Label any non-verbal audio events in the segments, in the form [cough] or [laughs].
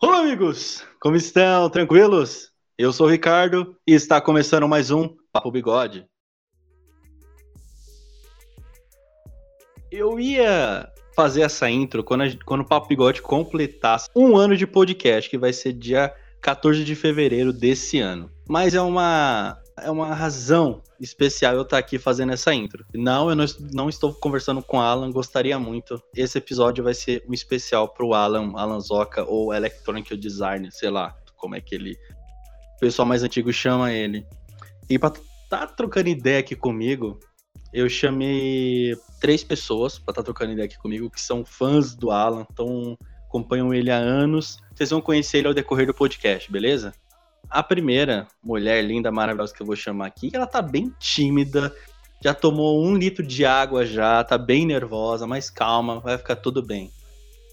Olá, amigos! Como estão? Tranquilos? Eu sou o Ricardo e está começando mais um Papo Bigode. Eu ia fazer essa intro quando, a, quando o Papo Bigode completasse um ano de podcast, que vai ser dia 14 de fevereiro desse ano. Mas é uma, é uma razão especial eu estar aqui fazendo essa intro. Não, eu não, não estou conversando com o Alan, gostaria muito. Esse episódio vai ser um especial pro Alan, Alan Zoca ou Electronic Design, sei lá, como é que ele. O pessoal mais antigo chama ele. E pra tá trocando ideia aqui comigo, eu chamei três pessoas para estar tá trocando ideia aqui comigo que são fãs do Alan, então acompanham ele há anos. Vocês vão conhecer ele ao decorrer do podcast, beleza? A primeira mulher linda, maravilhosa que eu vou chamar aqui, ela tá bem tímida, já tomou um litro de água já, tá bem nervosa, mas calma, vai ficar tudo bem.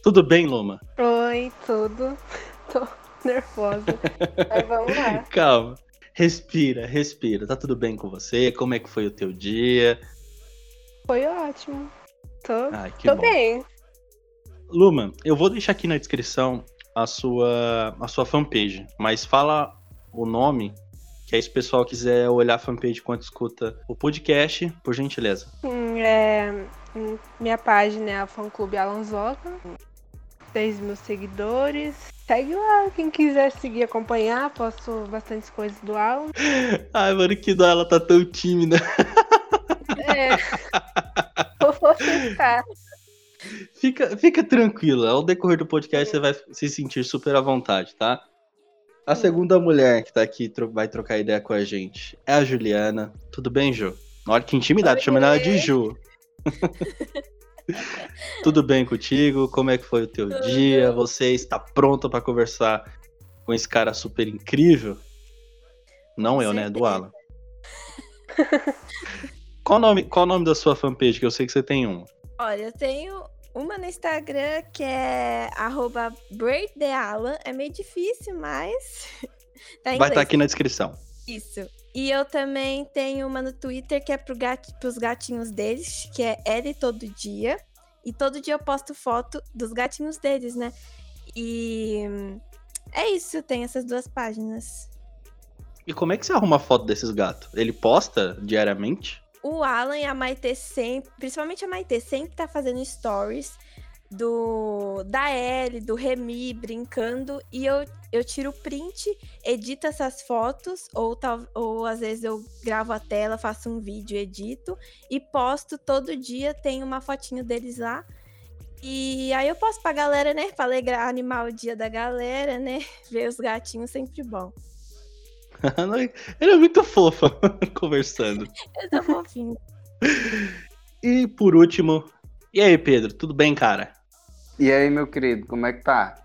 Tudo bem, Luma? Oi, tudo. [laughs] Tô nervosa. [laughs] Mas vamos lá. Calma. Respira, respira. Tá tudo bem com você? Como é que foi o teu dia? Foi ótimo. Tô, Ai, tô bom. bem. Luma, eu vou deixar aqui na descrição a sua, a sua fanpage, mas fala o nome, que aí se o pessoal quiser olhar a fanpage enquanto escuta o podcast, por gentileza. É, minha página é a Fã Clube Alanzoca. 10 mil seguidores. Segue lá, quem quiser seguir, acompanhar. Posto bastante coisas do Alan. [laughs] Ai, mano, que dó, ela tá tão tímida. É. [laughs] Vou tentar. Fica, fica tranquila, ao decorrer do podcast você vai se sentir super à vontade, tá? A segunda mulher que tá aqui vai trocar ideia com a gente é a Juliana. Tudo bem, Ju? Olha que intimidade, chamando ela de Ju. [laughs] Tudo bem contigo? Como é que foi o teu dia? Você está pronta pra conversar com esse cara super incrível? Não eu, né? Do Alan. Qual o nome, qual o nome da sua fanpage? Que eu sei que você tem um. Olha, eu tenho uma no Instagram que é arroba. É meio difícil, mas [laughs] tá Vai estar inglês. aqui na descrição. Isso. E eu também tenho uma no Twitter que é pro gat... pros gatinhos deles, que é L todo dia. E todo dia eu posto foto dos gatinhos deles, né? E é isso, tem essas duas páginas. E como é que você arruma foto desses gatos? Ele posta diariamente? O Alan e a Maitê sempre, principalmente a Maitê, sempre tá fazendo stories do da Ellie, do Remy brincando e eu, eu tiro print, edito essas fotos ou tal, ou às vezes eu gravo a tela, faço um vídeo, edito e posto todo dia, tem uma fotinho deles lá. E aí eu posto pra galera, né, pra alegrar, animar o dia da galera, né? [laughs] Ver os gatinhos sempre bom. [laughs] Ele é muito fofo [laughs] conversando. Eu tô fofinho. E por último, e aí, Pedro, tudo bem, cara? E aí, meu querido, como é que tá?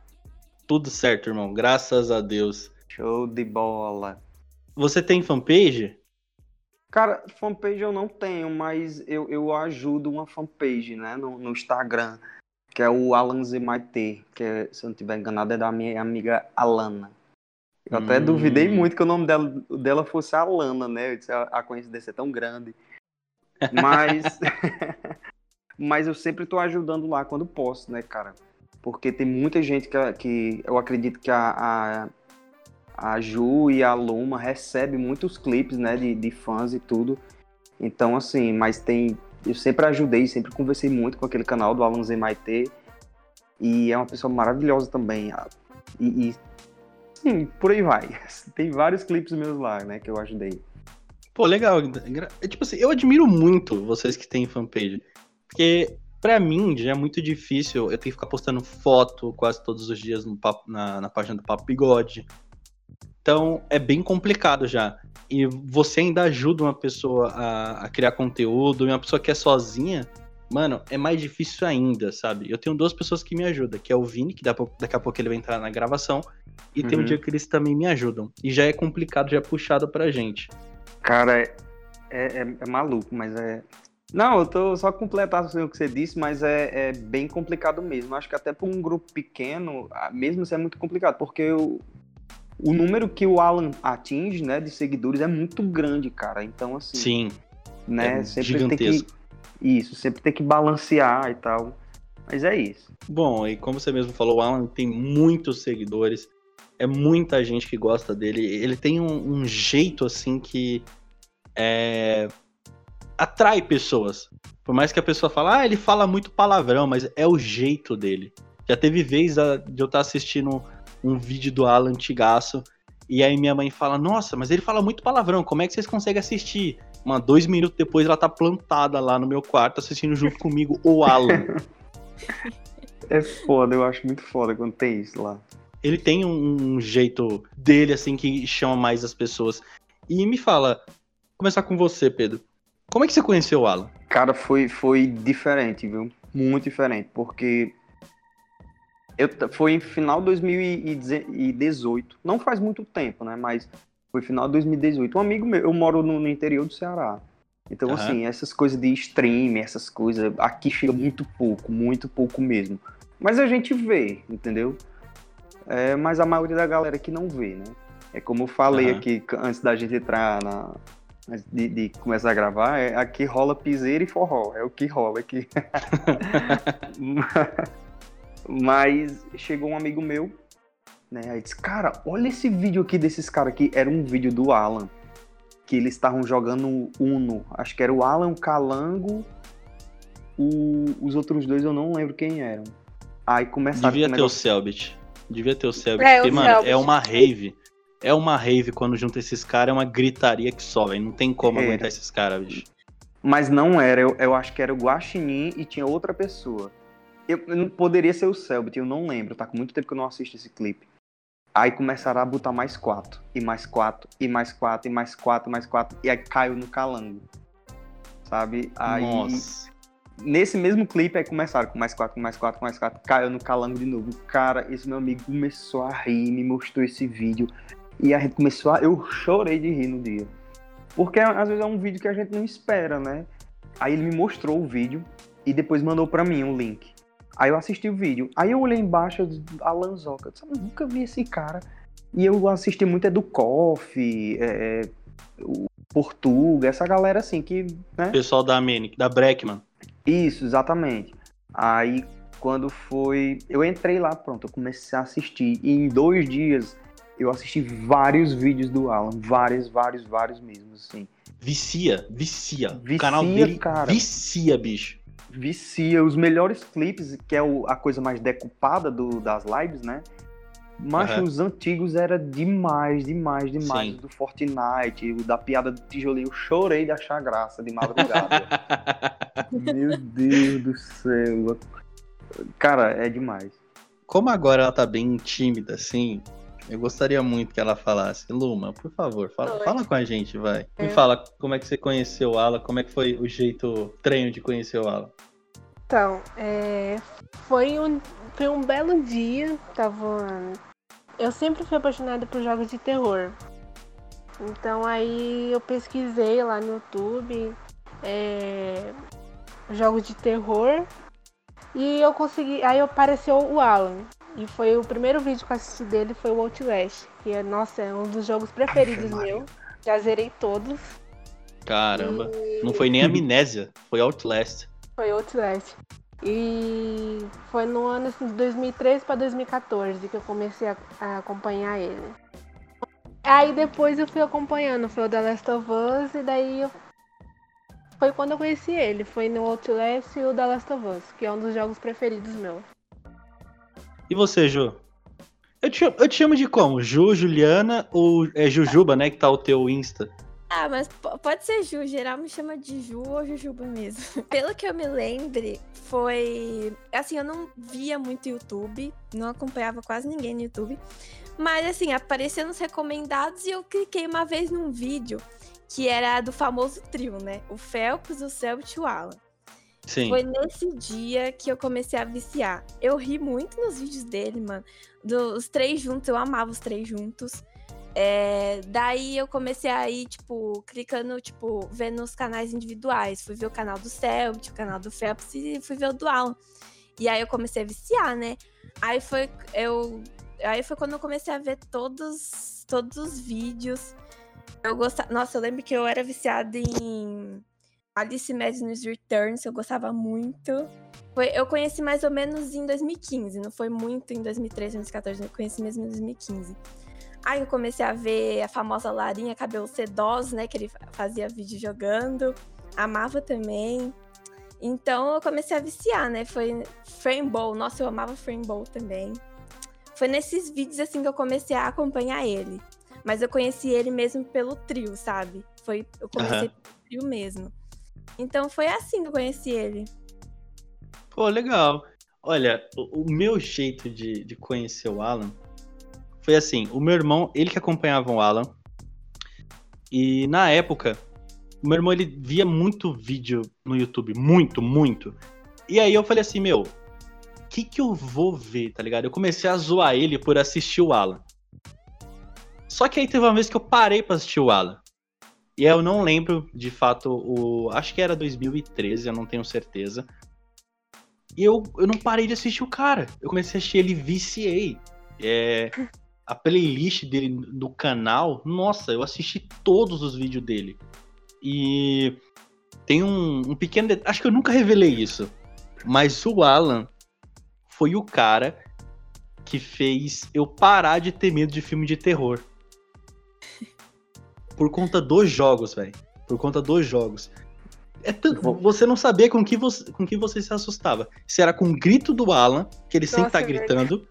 Tudo certo, irmão, graças a Deus. Show de bola. Você tem fanpage? Cara, fanpage eu não tenho, mas eu, eu ajudo uma fanpage, né, no, no Instagram, que é o Alan Zemaitê, que é, se eu não estiver enganado é da minha amiga Alana. Eu até Hum. duvidei muito que o nome dela, dela fosse Alana, né? Eu disse, a, a coincidência é tão grande. Mas, [laughs] mas eu sempre tô ajudando lá quando posso, né, cara? Porque tem muita gente que, que eu acredito que a, a, a Ju e a Luma recebem muitos clipes, né, de, de fãs e tudo. Então, assim, mas tem. Eu sempre ajudei, sempre conversei muito com aquele canal do Alan Zemaitê. E é uma pessoa maravilhosa também. E, e sim, por aí vai. [laughs] Tem vários clipes meus lá, né, que eu ajudei. Pô, legal. É Tipo assim, eu admiro muito vocês que têm fanpage. Porque, pra mim, já é muito difícil. Eu tenho que ficar postando foto quase todos os dias papo- na, na página do Papo Bigode. Então, é bem complicado já. E você ainda ajuda uma pessoa a, a criar conteúdo, e uma pessoa que é sozinha, mano, é mais difícil ainda, sabe? Eu tenho duas pessoas que me ajudam, que é o Vini, que daqui a pouco ele vai entrar na gravação, e tem um Uhum. dia que eles também me ajudam. E já é complicado, já é puxado pra gente. Cara, é, é, é- é maluco, mas é. Não, eu tô só completando assim, o que você disse, mas é, é bem complicado mesmo. Acho que até para um grupo pequeno, mesmo isso é muito complicado, porque o, o número que o Alan atinge, né, de seguidores é muito grande, cara. Então, assim. Sim. Né, é sempre gigantesco. tem que. Isso, sempre tem que balancear e tal. Mas é isso. Bom, e como você mesmo falou, o Alan tem muitos seguidores. É muita gente que gosta dele. Ele tem um, um jeito, assim, que. É, atrai pessoas. Por mais que a pessoa fale, ah, ele fala muito palavrão, mas é o jeito dele. Já teve vez a- de eu estar assistindo um vídeo do Alan antigaço, e aí minha mãe fala, nossa, mas ele fala muito palavrão, como é que vocês conseguem assistir? Mano, dois minutos depois ela tá plantada lá no meu quarto assistindo junto comigo o Alan. [laughs] É foda, eu acho muito foda quando tem isso lá. Ele tem um, um jeito dele, assim, que chama mais as pessoas. E me fala, vou começar com você, Pedro. Como é que você conheceu o Alan? Cara, foi, foi diferente, viu? Muito diferente, porque eu, foi em final de 2018, não faz muito tempo, né? Mas foi final de 2018. Um amigo meu, eu moro no, no interior do Ceará. Então, Aham. assim, essas coisas de stream, essas coisas, aqui chega muito pouco, muito pouco mesmo. Mas a gente vê, entendeu? É, mas a maioria da galera que não vê, né? É como eu falei Aham. aqui antes da gente entrar na. De, de começar a gravar, é, aqui rola piseira e forró, é o que rola aqui. [laughs] Mas chegou um amigo meu, né? Aí disse, cara, olha esse vídeo aqui desses caras aqui. Era um vídeo do Alan. Que eles estavam jogando Uno. Acho que era o Alan, o Calango. o- os outros dois eu não lembro quem eram. Aí começaram Devia com o ter o negócio- Selbit. Devia ter o Selbit. É, o porque, mano, Selbit. é uma rave. É uma rave quando junta esses caras, é uma gritaria que só, velho. Não tem como Era. aguentar esses caras, bicho. Mas não era, eu, eu acho que era o Guaxinim e tinha outra pessoa. Eu, eu não poderia ser o Selbit, eu não lembro, tá com muito tempo que eu não assisto esse clipe. Aí começaram a botar mais quatro, e mais quatro, e mais quatro, e mais quatro, e mais quatro, e aí caiu no calango. Sabe? Aí, Nossa. Nesse mesmo clipe, aí começaram com mais quatro, com mais quatro, com mais quatro, caiu no calango de novo. Cara, esse meu amigo começou a rir, me mostrou esse vídeo, e a gente começou a. Eu chorei de rir no dia. Porque às vezes é um vídeo que a gente não espera, né? Aí ele me mostrou o vídeo e depois mandou pra mim um link. Aí eu assisti o vídeo. Aí eu olhei embaixo, eu disse, Alan Zoca. Eu disse, "Eu nunca vi esse cara. E eu assisti muito é do Koff, é, o Portuga, essa galera assim que, né? Pessoal da Manic, da Breckman. Isso, exatamente. Aí quando foi. Eu entrei lá, pronto, eu comecei a assistir. E em dois dias eu assisti vários vídeos do Alan. Vários, vários, vários mesmo, assim. Vicia, vicia. o Vicia, canal dele cara. vicia, bicho. Vicia os melhores clipes, que é o- a coisa mais decupada do- das lives, né? Mas Aham. os antigos era demais, demais, demais. Sim. O do Fortnite, o da piada do tijolinho. Eu chorei de achar graça de madrugada. [laughs] Meu Deus do céu. Cara, é demais. Como agora ela tá bem tímida, assim, eu gostaria muito que ela falasse. Luma, por favor, fala, fala com a gente, vai. Me É. fala como é que você conheceu o Alan, como é que foi o jeito estranho de conhecer o Alan. Então, é, foi, um, foi um belo dia. Tava. Eu sempre fui apaixonada por jogos de terror. Então aí eu pesquisei lá no YouTube é, jogos de terror e eu consegui. Aí apareceu o Alan. E foi o primeiro vídeo que eu assisti dele foi o Outlast. Que é, nossa, é um dos jogos preferidos Maria. meu. Já zerei todos. Caramba, E- não foi nem Amnésia, foi Outlast. Foi Outlast. E foi no ano assim, de 2013 para 2014 que eu comecei a, a acompanhar ele. Aí depois eu fui acompanhando, foi o The Last of Us, e daí eu... foi quando eu conheci ele. Foi no Outlast e o The Last of Us, que é um dos jogos preferidos meu. E você, Ju? Eu te, eu te chamo de como? Ju, Juliana ou é Jujuba, né? Que tá o teu Insta. Ah, mas po- pode ser Ju, geral me chama de Ju ou Jujuba mesmo. [laughs] Pelo que eu me lembre, foi. Assim, eu não via muito YouTube, não acompanhava quase ninguém no YouTube. Mas, assim, apareceu nos recomendados e eu cliquei uma vez num vídeo que era do famoso trio, né? O Phelps, o Selbit e o Alan. Sim. Foi nesse dia que eu comecei a viciar. Eu ri muito nos vídeos dele, mano. Dos três juntos, eu amava os três juntos. É, daí eu comecei a ir, tipo, clicando, tipo, vendo os canais individuais. Fui ver o canal do Selbit, o canal do Phelps e fui ver o do Alan. E aí eu comecei a viciar, né? Aí foi. Eu, Aí foi quando eu comecei a ver todos, todos os vídeos. Eu gostava. Nossa, eu lembro que eu era viciada em Alice Madness Returns, eu gostava muito. Foi, eu conheci mais ou menos em 2015, não foi muito em 2013, 2014, eu conheci mesmo em 2015. Aí eu comecei a ver a famosa Larinha cabelo sedoso, né? Que ele fazia vídeo jogando. Amava também. Então eu comecei a viciar, né? Foi Frameball. Nossa, eu amava Frameball também. Foi nesses vídeos assim que eu comecei a acompanhar ele. Mas eu conheci ele mesmo pelo trio, sabe? Foi, eu comecei uhum. pelo trio mesmo. Então foi assim que eu conheci ele. Pô, legal. Olha, o, o meu jeito de, de conhecer o Alan foi assim: o meu irmão, ele que acompanhava o Alan. E na época, o meu irmão ele via muito vídeo no YouTube, muito, muito. E aí eu falei assim, meu, o que que eu vou ver, tá ligado? Eu comecei a zoar ele por assistir o Alan. Só que aí teve uma vez que eu parei pra assistir o Alan. E eu não lembro, de fato, o. Acho que era 2013, eu não tenho certeza. E eu, eu não parei de assistir o cara. Eu comecei a assistir ele viciei. É, [laughs] a playlist dele do canal, nossa, eu assisti todos os vídeos dele. E tem um, um pequeno. Acho que eu nunca revelei isso. Mas o Alan foi o cara que fez eu parar de ter medo de filme de terror. [laughs] Por conta dos jogos, velho. Por conta dos jogos. É tanto, você não sabia com que você, com que você se assustava. Se era com o grito do Alan, que ele Nossa, sempre tá gritando,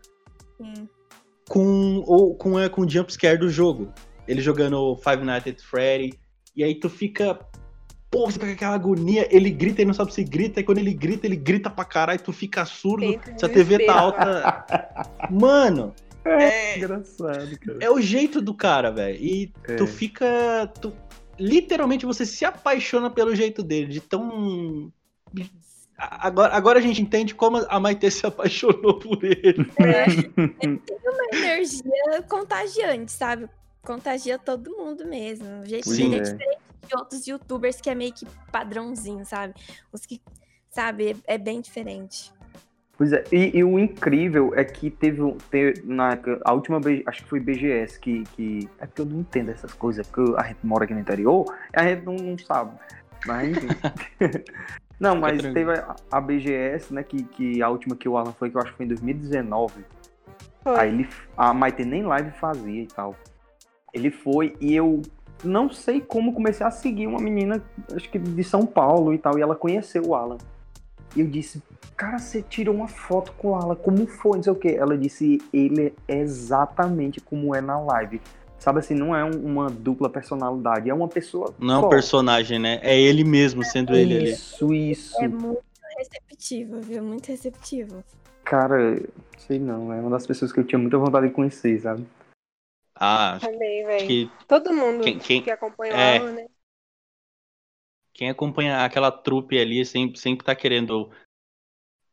com ou com é com o jumpscare do jogo. Ele jogando Five Nights at Freddy, e aí tu fica pô, você fica com aquela agonia, ele grita e não sabe se grita, e quando ele grita, ele grita pra caralho, tu fica surdo, se a TV tá alta. Mano, é, é engraçado, cara. É o jeito do cara, velho. E é. tu fica. Tu, literalmente você se apaixona pelo jeito dele, de tão. Agora, agora a gente entende como a Maite se apaixonou por ele. É, tem uma energia contagiante, sabe? Contagia todo mundo mesmo. O jeito dele é. é diferente de outros youtubers que é meio que padrãozinho, sabe? Os que, sabe, é, é bem diferente. Pois é, e, e, o incrível é que teve, teve na a última acho que foi BGS que, que é porque eu não entendo essas coisas, porque a gente mora aqui no interior, a gente não, não sabe. Mas enfim. [laughs] não, mas teve a, a, BGS, né, que, que a última que o Alan foi, que eu acho que foi em 2019. Foi. Aí ele, a Maite nem live fazia e tal. Ele foi e eu não sei como comecei a seguir uma menina, acho que de São Paulo e tal, e ela conheceu o Alan. E eu disse, cara, você tirou uma foto com ela, como foi? Não sei o que. Ela disse, ele é exatamente como é na live. Sabe assim, não é um, uma dupla personalidade, é uma pessoa. Não é um personagem, né? É ele mesmo sendo ele ali. Isso, isso. É muito receptivo, viu? Muito receptivo. Cara, sei não, é uma das pessoas que eu tinha muita vontade de conhecer, sabe? Ah, Também, velho. Que... Todo mundo quem, quem... que acompanha é... ela, né? Quem acompanha aquela trupe ali sempre, sempre tá querendo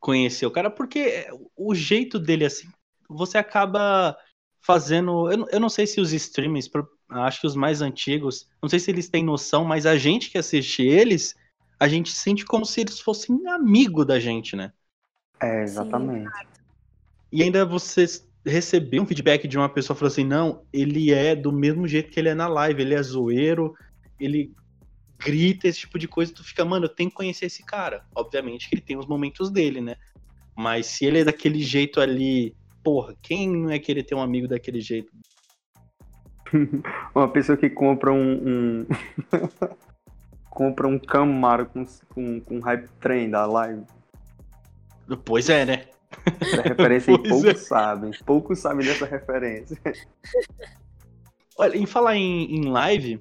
conhecer o cara, porque o jeito dele, assim, você acaba fazendo. Eu, eu não sei se os streamers, acho que os mais antigos, não sei se eles têm noção, mas a gente que assiste eles, a gente sente como se eles fossem amigo da gente, né? É, exatamente. Sim. E ainda você receber um feedback de uma pessoa falando assim, não, ele é do mesmo jeito que ele é na live, ele é zoeiro, ele grita, esse tipo de coisa, tu fica, mano, eu tenho que conhecer esse cara. Obviamente que ele tem os momentos dele, né? Mas se ele é daquele jeito ali, porra, quem não é querer ter um amigo daquele jeito? [laughs] Uma pessoa que compra um. um... [laughs] compra um Camaro com, com, com hype train da live. Pois é, né? Essa referência [laughs] aí poucos é. sabem. Poucos sabem dessa referência. Olha, em falar em, em live,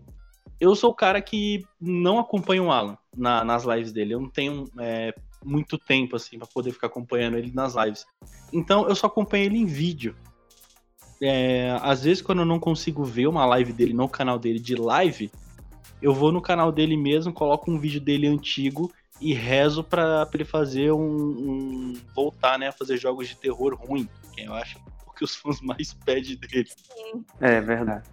eu sou o cara que não acompanha o Alan na, nas lives dele. Eu não tenho é, muito tempo, assim, para poder ficar acompanhando ele nas lives. Então, eu só acompanho ele em vídeo. É, às vezes, quando eu não consigo ver uma live dele no canal dele de live, eu vou no canal dele mesmo, coloco um vídeo dele antigo e rezo para ele fazer um, um, voltar, né, a fazer jogos de terror ruim, que eu acho que os fãs mais pedem dele. É verdade.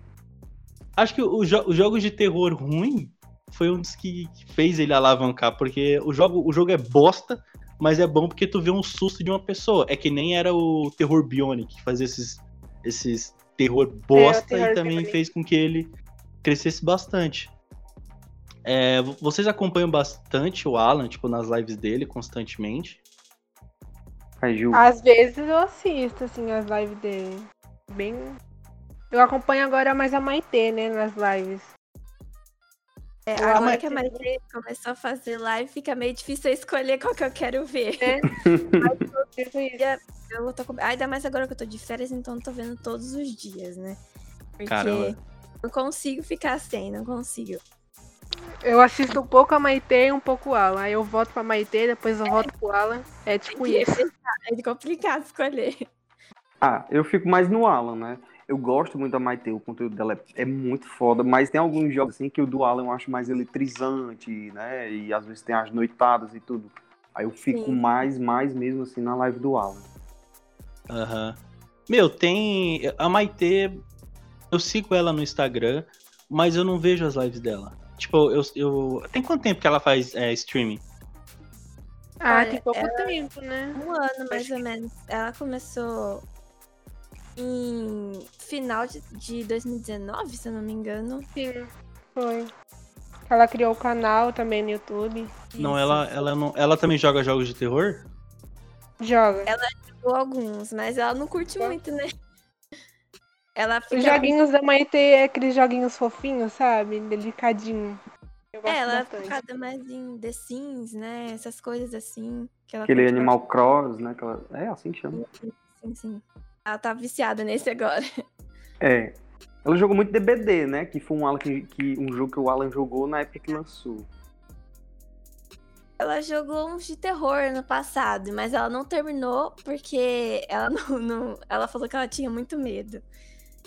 Acho que os jo jogos de terror ruim foi um dos que fez ele alavancar, porque o jogo, o jogo é bosta, mas é bom porque tu vê um susto de uma pessoa. É que nem era o Terror Bionic, que fazia esses, esses terror bosta terror e também também. fez com que ele crescesse bastante. É, vo- vocês acompanham bastante o Alan, tipo, nas lives dele, constantemente. Às vezes eu assisto, assim, as lives dele. Bem. Eu acompanho agora mais a Maitê, né, nas lives. É, agora amo que a Maite começou a fazer live, fica meio difícil eu escolher qual que eu quero ver. É. [laughs] [laughs] Tipo isso. Eu tô com... Ainda mais agora que eu tô de férias, então eu tô vendo todos os dias, né? Porque Caramba. não consigo ficar sem, não consigo. Eu assisto um pouco a Maitê e um pouco o Alan. Aí eu volto pra Maitê, depois eu volto pro Alan. É tipo isso. [laughs] É complicado escolher. Ah, eu fico mais no Alan, né? Eu gosto muito da Maite, o conteúdo dela é, é muito foda, mas tem alguns jogos assim que o do Alan eu acho mais eletrizante, né? E às vezes tem as noitadas e tudo. Aí eu fico Sim. mais, mais mesmo assim na live do Alan. Aham. Meu, tem. A Maitê. Eu sigo ela no Instagram, mas eu não vejo as lives dela. Tipo, eu. eu... Tem quanto tempo que ela faz é, streaming? Ah, Olha, tem pouco ela- tempo, né? Um ano, mais ou menos. Ela começou em final de, de 2019, se eu não me engano. Sim, foi. Ela criou o canal também no YouTube. Não, Isso. ela, ela não. Ela também joga jogos de terror? Joga. jogou alguns, mas ela não curte muito, né? Ela fica. Os joguinhos da Maitê é aqueles joguinhos fofinhos, sabe? Delicadinho. É, ela é focada mais em The Sims, né? Essas coisas assim. Que ela Aquele Animal Cross, né? Aquela... É assim que chama. bastante. Sim, sim. Ela tá viciada nesse agora. É. Ela jogou muito DBD, né? Que foi um, que, que- um jogo que o Alan jogou na época que lançou. Ela jogou uns de terror no passado, mas ela não terminou porque ela [laughs] não, não- ela falou que ela tinha muito medo.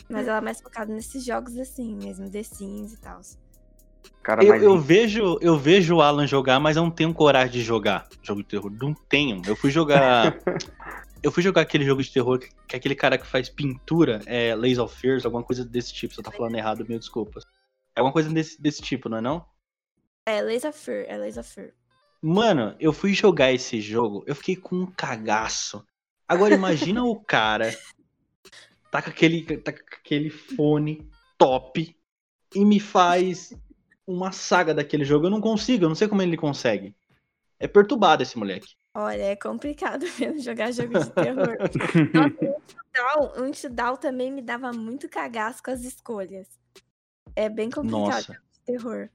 Mas ela é mais focada nesses jogos assim mesmo, The Sims e tal. Cara, Eu, mas eu vejo, eu vejo o Alan jogar, mas eu não tenho coragem de jogar jogo de terror. Não tenho. Eu fui jogar. [laughs] eu fui jogar aquele jogo de terror que, que aquele cara que faz pintura, é Lays of Fears, alguma coisa desse tipo. Se eu tá falando errado, mil desculpas. É alguma coisa desse, desse tipo, não é não? É Laser Fear, é Laser Fear. Mano, eu fui jogar esse jogo, eu fiquei com um cagaço. Agora imagina o cara [laughs] tá com aquele, tá com aquele fone top e me faz uma saga daquele jogo. Eu não consigo, eu não sei como ele consegue. É perturbado esse moleque. Olha, é complicado [laughs] mesmo jogar jogo de terror. Nossa, [laughs] o Until também me dava muito cagaço com as escolhas. É bem complicado Nossa. jogo de terror.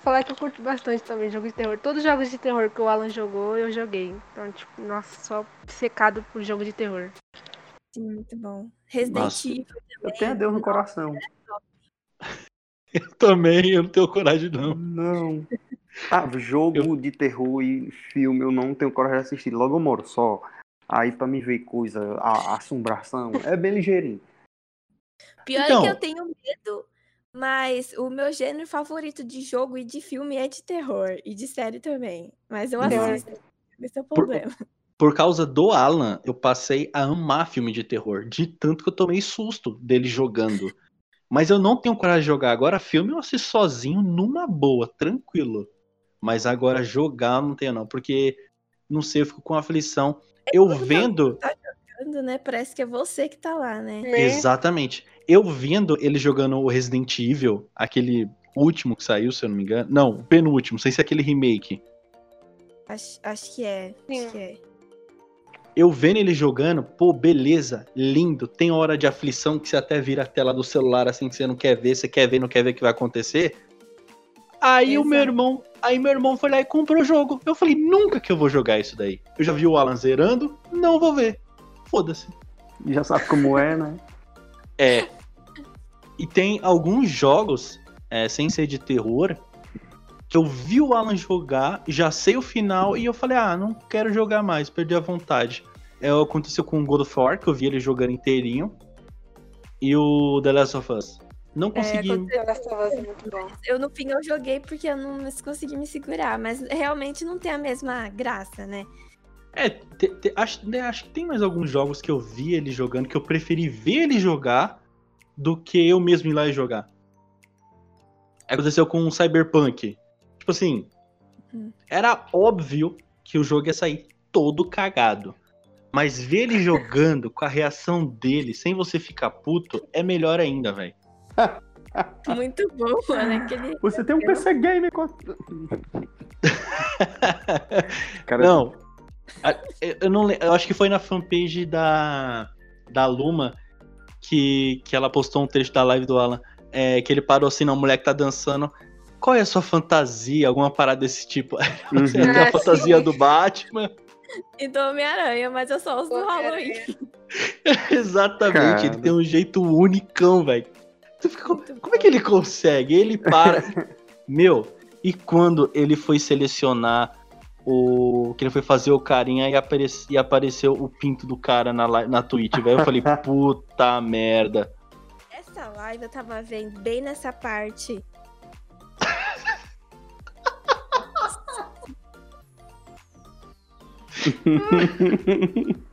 Falar que eu curto bastante também jogos de terror. Todos os jogos de terror que o Alan jogou, eu joguei. Então, tipo, nossa, só secado por jogo de terror. Sim, muito bom. Resident Nossa. Evil eu tenho a Deus no coração. [laughs] Eu também, eu não tenho coragem não. Não. Ah, jogo de terror e filme eu não tenho coragem de assistir. Logo eu moro só. Aí pra me ver coisa, a, assombração, é bem ligeirinho. Pior Então- é que eu tenho medo, mas o meu gênero favorito de jogo e de filme é de terror. E de série também. Mas eu assisto. Esse é o Por- problema. Por causa do Alan, eu passei a amar filme de terror. De tanto que eu tomei susto dele jogando. Mas eu não tenho coragem de jogar. Agora, filme eu assisto sozinho, numa boa, tranquilo. Mas agora jogar eu não tenho, não. Porque, não sei, eu fico com aflição. Eu vendo. Jogando, né? Parece que é você que tá lá, né? Né? Exatamente. Eu vendo ele jogando o Resident Evil, aquele último que saiu, se eu não me engano. Não, o penúltimo, sem ser aquele remake. Acho, acho que é. Sim. Acho que é. Eu vendo ele jogando, pô, beleza, lindo. Tem hora de aflição que você até vira a tela do celular assim que você não quer ver, você quer ver, não quer ver o que vai acontecer. Aí o meu Exato. irmão, aí meu irmão foi lá e comprou o jogo. Eu falei, nunca que eu vou jogar isso daí. Eu já vi o Alan zerando, não vou ver. Foda-se. Já sabe como é, né? É. E tem alguns jogos, é, sem ser de terror, que eu vi o Alan jogar, já sei o final, e eu falei, ah, não quero jogar mais, perdi a vontade. É, aconteceu com o God of War, que eu vi ele jogando inteirinho, e o The Last of Us. Não consegui. é. Eu, no fim, eu joguei porque eu não consegui me segurar. Mas realmente não tem a mesma graça, né? É, te- te- acho, né, acho que tem mais alguns jogos que eu vi ele jogando, que eu preferi ver ele jogar do que eu mesmo ir lá e jogar. Aconteceu com o Cyberpunk. Tipo assim, Uhum. era óbvio que o jogo ia sair todo cagado. Mas ver ele jogando com a reação dele, sem você ficar puto, é melhor ainda, velho. [laughs] Muito bom, mano. Aquele... Você tem um PC game com. [laughs] Cara, não. Eu não eu acho que foi na fanpage da, da Luma que, que ela postou um trecho da live do Alan. É, que ele parou assim, não, mulher que tá dançando. Qual é a sua fantasia? Alguma parada desse tipo? [laughs] Uhum. Tem a ah, fantasia do Batman. E do Homem-Aranha, mas eu só uso do Halloween. Exatamente, Cara. ele tem um jeito unicão, velho. Como, como é que ele consegue? Ele para. [laughs] Meu, e quando ele foi selecionar o. Que ele foi fazer o carinha e, apareci, e apareceu o pinto do cara na, na Twitch, velho. Eu falei, [laughs] puta merda. Essa live eu tava vendo bem nessa parte. [laughs]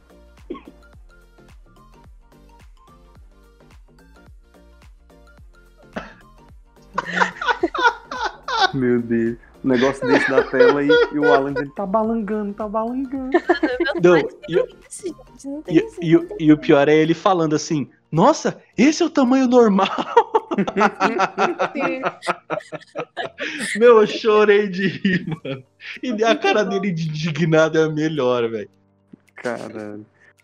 Meu Deus. Um negócio desse da tela e, e o Alan dizendo, tá balangando, tá balangando. Não, e, o pior é ele falando assim, nossa, esse é o tamanho normal. [laughs] Meu, eu chorei de rir, mano. E a cara dele de indignado é a melhor, velho. Cara,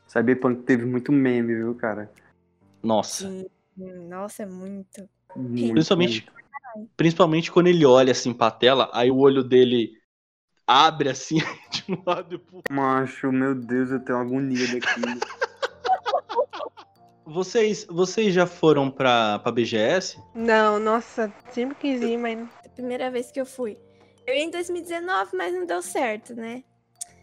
Cyberpunk teve muito meme, viu, cara? Nossa. Nossa, é muito. muito Principalmente Principalmente quando ele olha assim pra tela, aí o olho dele abre assim [laughs] de um lado pro Macho, meu Deus, eu tenho agonia daquilo. [laughs] vocês, vocês já foram pra, pra BGS? Não, nossa, sempre quis ir, mas. É a primeira vez que eu fui. Eu ia em 2019, mas não deu certo, né?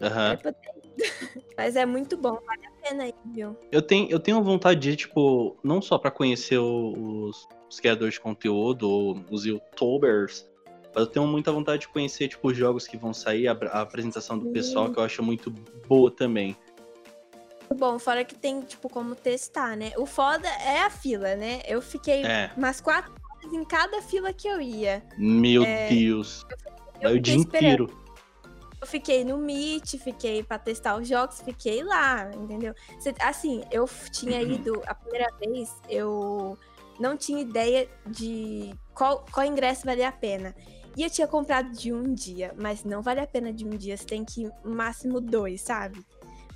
Uhum. [laughs] Mas é muito bom, vale a pena ir, viu? Eu tenho, eu tenho vontade de, tipo, não só para conhecer os, os criadores de conteúdo, ou os youtubers, mas eu tenho muita vontade de conhecer, tipo, os jogos que vão sair, a, a apresentação do pessoal, que eu acho muito boa também. Bom, fora que tem, tipo, como testar, né? O foda é a fila, né? Eu fiquei é. umas quatro horas em cada fila que eu ia. Meu é... Deus. Eu, eu o dia esperando. inteiro. Eu fiquei no Meet, fiquei para testar os jogos, fiquei lá, entendeu? Assim, eu tinha uhum. ido a primeira vez, eu não tinha ideia de qual, qual ingresso valia a pena. E eu tinha comprado de um dia, mas não vale a pena de um dia, você tem que ir máximo dois, sabe?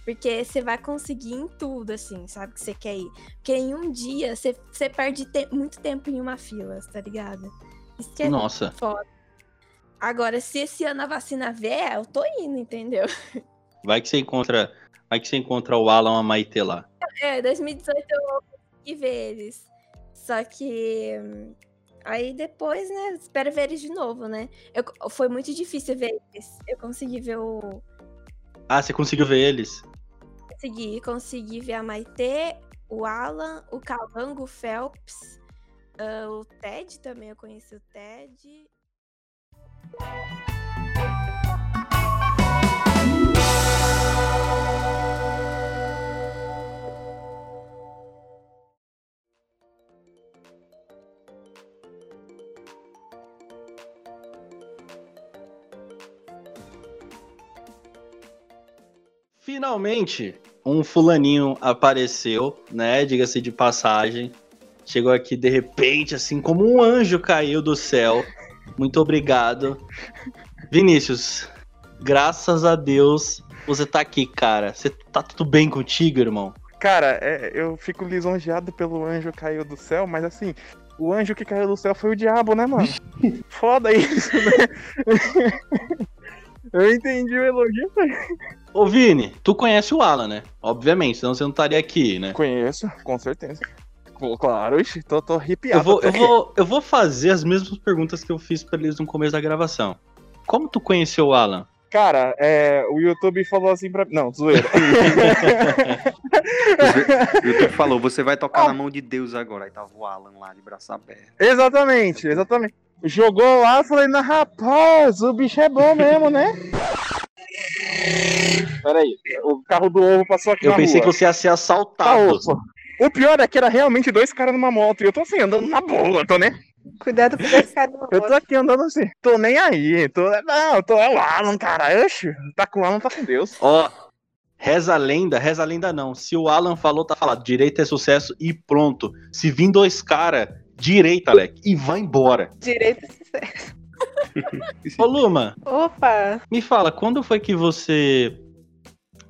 Porque você vai conseguir em tudo, assim, sabe? Que você quer ir. Porque em um dia você, você perde te muito tempo em uma fila, tá ligado? Isso que é Nossa. foda. Agora, se esse ano a vacina vier, eu tô indo, entendeu? Vai que você encontra. Vai que você encontra o Alan a Maite lá. É, 2018 eu consegui ver eles. Só que. Aí depois, né? Espero ver eles de novo, né? Eu, foi muito difícil ver eles. Eu consegui ver o. Ah, você conseguiu ver eles? Consegui, consegui ver a Maite, o Alan, o Calango, o Phelps, uh, o Ted também, eu conheci o Ted. Finalmente, um fulaninho apareceu, né? Diga-se de passagem. Chegou aqui de repente, assim como um anjo caiu do céu. Muito obrigado. Vinícius, graças a Deus você tá aqui, cara. Você tá tudo bem contigo, irmão? Cara, é, eu fico lisonjeado pelo anjo que caiu do céu, mas assim, o anjo que caiu do céu foi o diabo, né, mano? [laughs] Foda isso, né? [laughs] eu entendi o elogio. Ô, Vini, tu conhece o Alan, né? Obviamente, senão você não estaria aqui, né? Conheço, com certeza. Claro, ixi, tô, tô arrepiado. Eu vou, eu, vou, eu vou fazer as mesmas perguntas que eu fiz pra eles no começo da gravação. Como tu conheceu o Alan? Cara, é, o YouTube falou assim pra. Não, zoeira. [laughs] [laughs] o YouTube falou: você vai tocar ah. na mão de Deus agora. Aí tava o Alan lá de braço aberto. Exatamente, exatamente. Jogou lá, falei, na rapaz, o bicho é bom mesmo, né? Peraí, o carro do ovo passou aqui. Eu pensei rua. que você ia ser assaltado. Tá, o pior é que era realmente dois caras numa moto. E eu tô assim, andando na boa, tô nem. Cuidado com esse cara Eu tô aqui andando assim, tô nem aí. Tô... Não, tô é o Alan, cara. Oxe, tá com o Alan, tá com Deus. Ó, Reza a lenda, reza a lenda não. Se o Alan falou, tá falado. Direito é sucesso e pronto. Se vir dois caras, direita, Alec, e vai embora. Direito e sucesso. [laughs] Ô, Luma, Opa! me fala, quando foi que você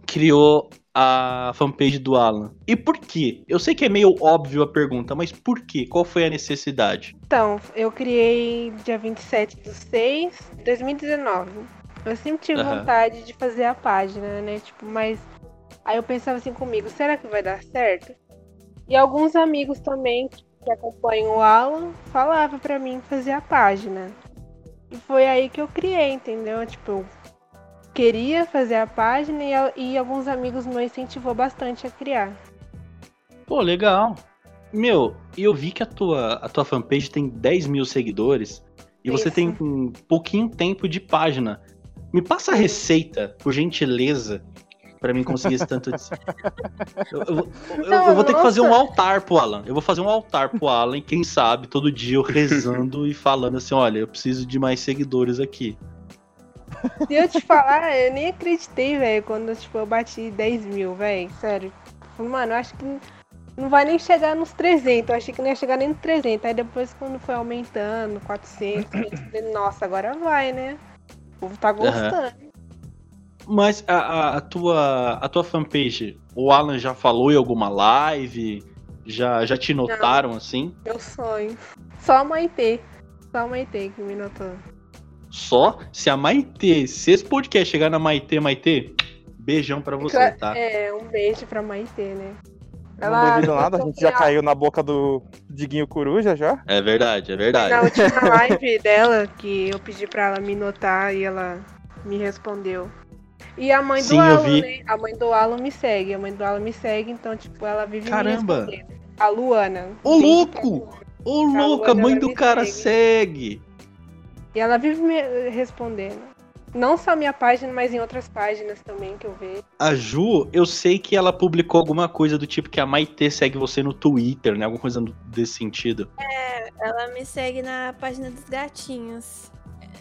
criou a fanpage do Alan? E por quê? Eu sei que é meio óbvio a pergunta, mas por quê? Qual foi a necessidade? Então, eu criei dia 27 de 6 de 2019. Eu sempre tive Aham. vontade de fazer a página, né? Tipo, mas aí eu pensava assim comigo, será que vai dar certo? E alguns amigos também que acompanham o Alan falavam pra mim fazer a página. E foi aí que eu criei, entendeu? Tipo, eu queria fazer a página e, e alguns amigos me incentivou bastante a criar. Pô, legal. Meu, e eu vi que a tua, a tua fanpage tem 10 mil seguidores e você Isso. tem um pouquinho tempo de página. Me passa a receita, por gentileza, pra mim conseguir esse tanto de. [laughs] Eu, eu vou- eu- eu vou ter que fazer um altar pro Alan. Eu vou fazer um altar pro Alan, quem sabe, todo dia eu rezando e falando assim: olha, eu preciso de mais seguidores aqui. Se eu te falar, eu nem acreditei, velho, quando tipo, eu bati 10 mil, velho. Sério. Mano, eu acho que não vai nem chegar nos 300. Eu achei que não ia chegar nem nos 300. Aí depois, quando foi aumentando, 400, 500, eu falei, [laughs] nossa, agora vai, né? O povo tá gostando. Mas a, a- a tua, a tua fanpage, o Alan já falou em alguma live? Já, já te notaram assim? Meu sonho. Só a Maitê. Só a Maitê que me notou. Só se a Maitê, se esse podcast chegar na Maitê, Maitê, beijão pra você, tá? É, um beijo pra Maitê, né? Não duvido nada, a gente já caiu na boca do Diguinho Coruja já. É verdade, é verdade. Na última live dela, que eu pedi pra ela me notar e ela me respondeu. E a mãe do Sim, eu Alan, né? A mãe do Alan me segue. A mãe do Alan me segue, então, tipo, ela vive Caramba. me respondendo. A Luana. Ô, louco! Ô, louco, a mãe ela do cara segue. segue. E ela vive me respondendo. Não só minha página, mas em outras páginas também que eu vejo. A Ju, eu sei que ela publicou alguma coisa do tipo que a Maitê segue você no Twitter, né? Alguma coisa desse sentido. Ela me segue na página dos gatinhos.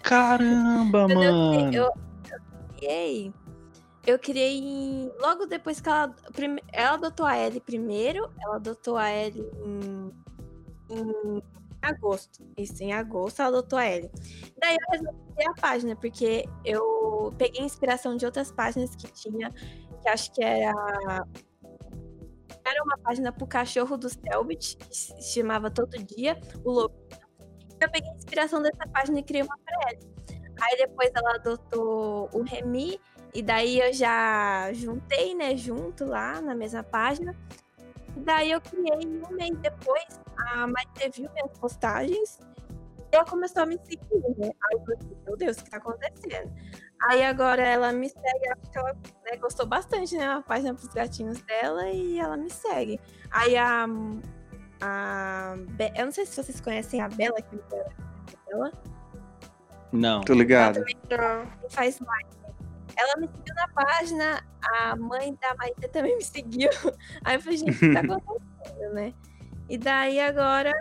Caramba, eu mano. Eu, eu criei. Eu criei em- logo depois que ela. prime- Ela adotou a Ellie primeiro. Ela adotou a Ellie em, em agosto. Isso, em agosto ela adotou a Ellie. Daí eu resolvi a página, porque eu peguei inspiração de outras páginas que tinha, que acho que era. Era uma página pro cachorro do Selbit, que se chamava Todo Dia, o Lobo. Eu peguei inspiração dessa página e criei uma pra Ellie. Aí depois ela adotou o Remy, e daí eu já juntei, né, junto lá na mesma página. E daí eu criei um mês depois, a Maite viu minhas postagens e ela começou a me seguir, né? Aí eu falei, meu Deus, o que tá acontecendo? Aí agora ela me segue, acho que ela né, gostou bastante, né? A página pros gatinhos dela e ela me segue. Aí a. a Be- eu não sei se vocês conhecem a Bela, que é dela. Não. Tô ligado. Não. que faz live. Ela me seguiu na página, a mãe da Maite também [laughs] me seguiu. Aí eu falei, gente, o que tá [laughs] acontecendo, né? E daí agora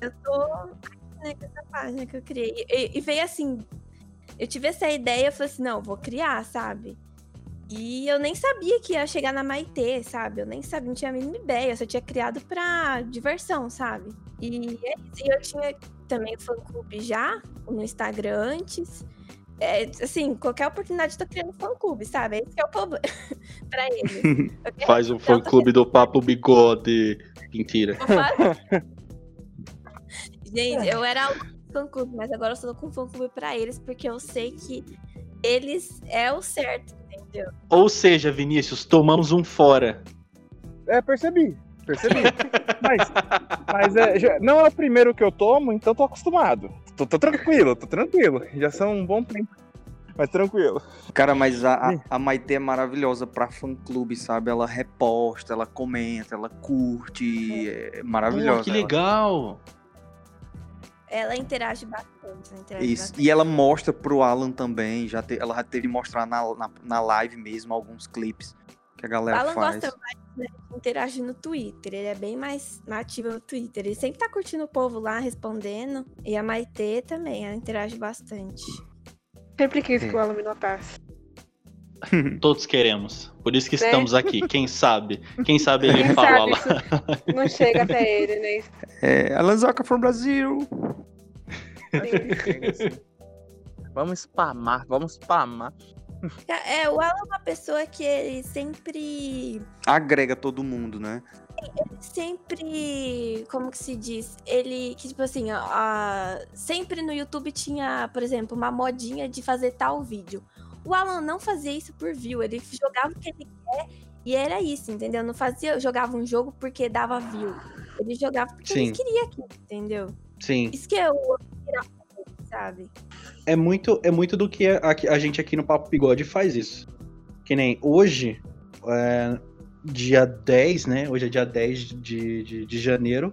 eu tô aqui, né, com essa página que eu criei. E, e veio assim, eu tive essa ideia, eu falei assim, não, vou criar, sabe? E eu nem sabia que ia chegar na Maitê, sabe? Eu nem sabia, não tinha a mínima ideia. Eu só tinha criado pra diversão, sabe? E é. E eu tinha também fã-clube já no Instagram antes. É, assim, qualquer oportunidade eu tô criando fã-clube, sabe? Esse que é o problema [laughs] pra quero- Faz um fã clube do Papo Bigode. Mentira. [laughs] Gente, eu era fã-clube, mas agora eu tô com fã-clube pra eles, porque eu sei que eles é o certo, entendeu? Ou seja, Vinícius, tomamos um fora. É, percebi. Percebi. [laughs] mas mas é, já- não é o primeiro que eu tomo, então tô acostumado. Tô, tô tranquilo, tô tranquilo. Já são um bom tempo. Mas tranquilo. Cara, mas a, a, a Maite é maravilhosa pra fã-clube, sabe? Ela reposta, ela comenta, ela curte. É maravilhosa. Pô, que legal. Ela interage bastante. Ela interage Isso. bastante. E ela mostra pro Alan também. Já te- ela já teve que mostrar na, na, na live mesmo alguns clipes que a O galera Alan faz. gosta mais né, de interagir no Twitter. Ele é bem mais ativo no Twitter. Ele sempre tá curtindo o povo lá, respondendo. E a Maitê também, ela interage bastante. Sempre quis É. que o Alan me notasse. [laughs] Todos queremos. Por isso que Né? estamos aqui. Quem sabe? Quem sabe ele [laughs] Quem fala sabe lá. não chega até ele, né? É, Alanzoca from Brasil. Vamos spamar, vamos spamar. É, o Alan é uma pessoa que ele sempre. Agrega todo mundo, né? Sempre. Como que se diz? Ele. Que, tipo assim, a- a- sempre no YouTube tinha, por exemplo, uma modinha de fazer tal vídeo. O Alan não fazia isso por view, ele jogava o que ele quer e era isso, entendeu? Não fazia, jogava um jogo porque dava view. Ele jogava porque Sim. ele queria aquilo, entendeu? Sim. Isso que é o sabe? É muito, é muito do que a, a gente aqui no Papo Bigode faz isso. Que nem hoje, é, dia 10, né? Hoje é dia 10 de, de, de janeiro.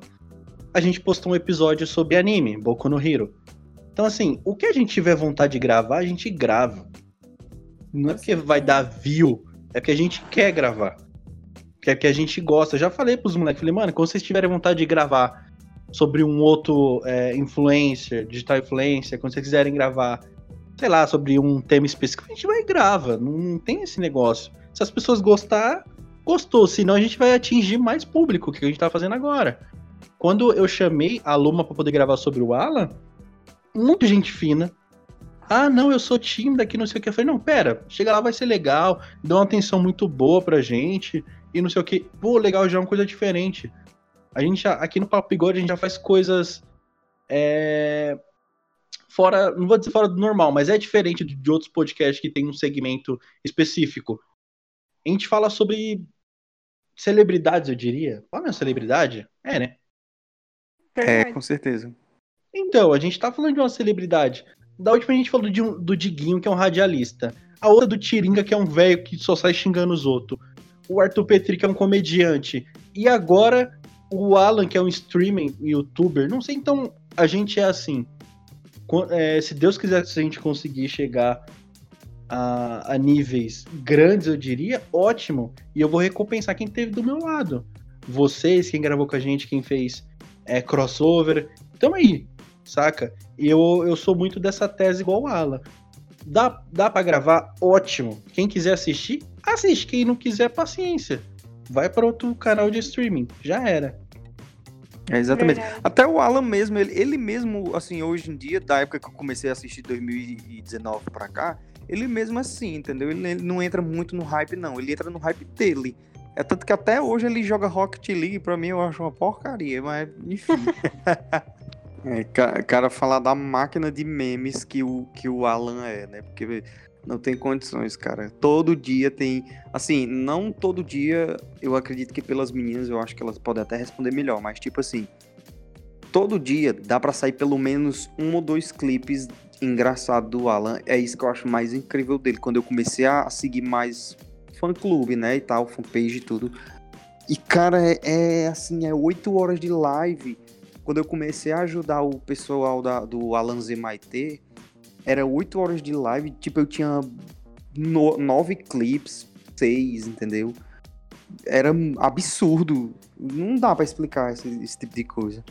A gente postou um episódio sobre anime, Boku no Hero. Então, assim, o que a gente tiver vontade de gravar, a gente grava. Não é porque vai dar view, é porque a gente quer gravar. Que é porque a gente gosta. Eu já falei pros moleques, falei, mano, quando vocês tiverem vontade de gravar sobre um outro é, influencer, digital influencer, quando vocês quiserem gravar, sei lá, sobre um tema específico, a gente vai e grava. Não, tem esse negócio. Se as pessoas gostar, gostou. Senão a gente vai atingir mais público, que a gente tá fazendo agora. Quando eu chamei a Luma pra poder gravar sobre o Alan, muita gente fina. Ah, não, eu sou tímida aqui, não sei o que. Eu falei, não, pera, chega lá, vai ser legal, dá uma atenção muito boa pra gente, e não sei o que. Pô, legal, já é uma coisa diferente. A gente já, aqui no Papo Bigode, a gente já faz coisas é, fora, não vou dizer fora do normal, mas é diferente de outros podcasts que tem um segmento específico. A gente fala sobre celebridades, eu diria. Fala mesmo celebridade? É, né? É, com certeza. Então, a gente tá falando de uma celebridade. Da última a gente falou de um- do Diguinho, que é um radialista. A outra do Tiringa, que é um velho que só sai xingando os outros. O Arthur Petri, que é um comediante. E agora, o Alan, que é um streamer, youtuber. Não sei, então, a gente é assim. É, se Deus quiser, se a gente conseguir chegar a, a níveis grandes, eu diria, ótimo. E eu vou recompensar quem teve do meu lado. Vocês, quem gravou com a gente, quem fez é, crossover. Tamo aí, saca? E eu, eu sou muito dessa tese igual o Alan. Dá, dá pra gravar? Ótimo. Quem quiser assistir, assiste. Quem não quiser, paciência. Vai para outro canal de streaming. Já era. É, exatamente. Verdade. Até o Alan mesmo, ele, ele mesmo, assim, hoje em dia, da época que eu comecei a assistir 2019 pra cá, ele mesmo assim, entendeu? Ele, ele não entra muito no hype, não. Ele entra no hype dele. É tanto que até hoje ele joga Rocket League, pra mim eu acho uma porcaria, mas enfim. [laughs] é, ca- cara, falar da máquina de memes que o, que o Alan é, né? Porque não tem condições, cara. Todo dia tem. Assim, não todo dia, eu acredito que pelas meninas, eu acho que elas podem até responder melhor, mas tipo assim. Todo dia dá pra sair pelo menos um ou dois clipes engraçados do Alan. É isso que eu acho mais incrível dele. Quando eu comecei a seguir mais fã-clube, né, e tal, fanpage e tudo. E, cara, é, é, assim, é oito horas de live. Quando eu comecei a ajudar o pessoal da, do Alan Zemaitê, era oito horas de live, tipo, eu tinha no- nove clips, seis, entendeu? Era absurdo. Não dá pra explicar esse, esse tipo de coisa.